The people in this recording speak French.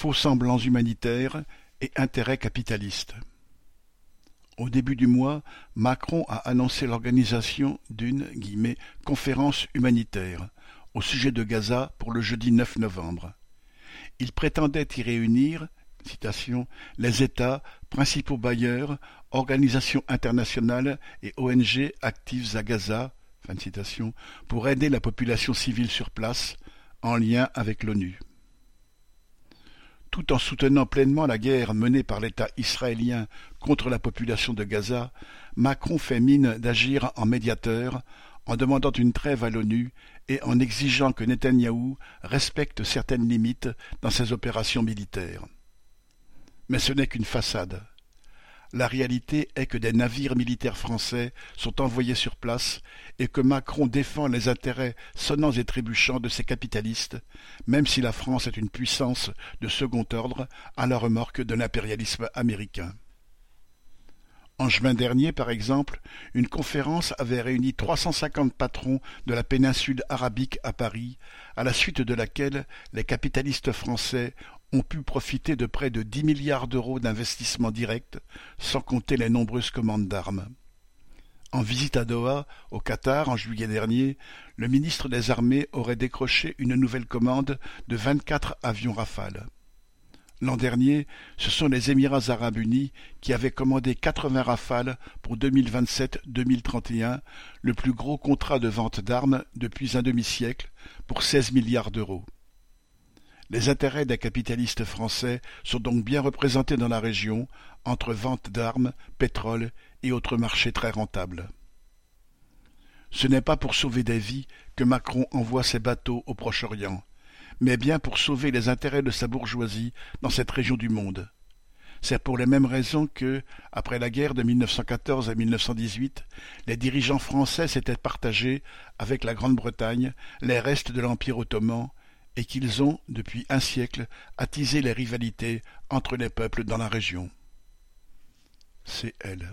faux-semblants humanitaires et intérêts capitalistes. Au début du mois, Macron a annoncé l'organisation d'une « conférence humanitaire » au sujet de Gaza pour le jeudi 9 novembre. Il prétendait y réunir les États, principaux bailleurs, organisations internationales et ONG actives à Gaza pour aider la population civile sur place, en lien avec l'ONU tout en soutenant pleinement la guerre menée par l'État israélien contre la population de Gaza, Macron fait mine d'agir en médiateur, en demandant une trêve à l'ONU et en exigeant que Netanyahou respecte certaines limites dans ses opérations militaires. Mais ce n'est qu'une façade. La réalité est que des navires militaires français sont envoyés sur place et que Macron défend les intérêts sonnants et trébuchants de ces capitalistes, même si la France est une puissance de second ordre à la remorque de l'impérialisme américain. En juin dernier, par exemple, une conférence avait réuni 350 patrons de la péninsule arabique à Paris, à la suite de laquelle les capitalistes français ont pu profiter de près de dix milliards d'euros d'investissements directs, sans compter les nombreuses commandes d'armes. En visite à Doha, au Qatar, en juillet dernier, le ministre des Armées aurait décroché une nouvelle commande de vingt-quatre avions Rafale. L'an dernier, ce sont les Émirats arabes unis qui avaient commandé quatre-vingts Rafales pour 2027-2031, le plus gros contrat de vente d'armes depuis un demi-siècle, pour seize milliards d'euros. Les intérêts des capitalistes français sont donc bien représentés dans la région, entre vente d'armes, pétrole et autres marchés très rentables. Ce n'est pas pour sauver des vies que Macron envoie ses bateaux au Proche-Orient, mais bien pour sauver les intérêts de sa bourgeoisie dans cette région du monde. C'est pour les mêmes raisons que, après la guerre de 1914 à 1918, les dirigeants français s'étaient partagés, avec la Grande-Bretagne, les restes de l'Empire ottoman et qu'ils ont, depuis un siècle, attisé les rivalités entre les peuples dans la région. C'est elle.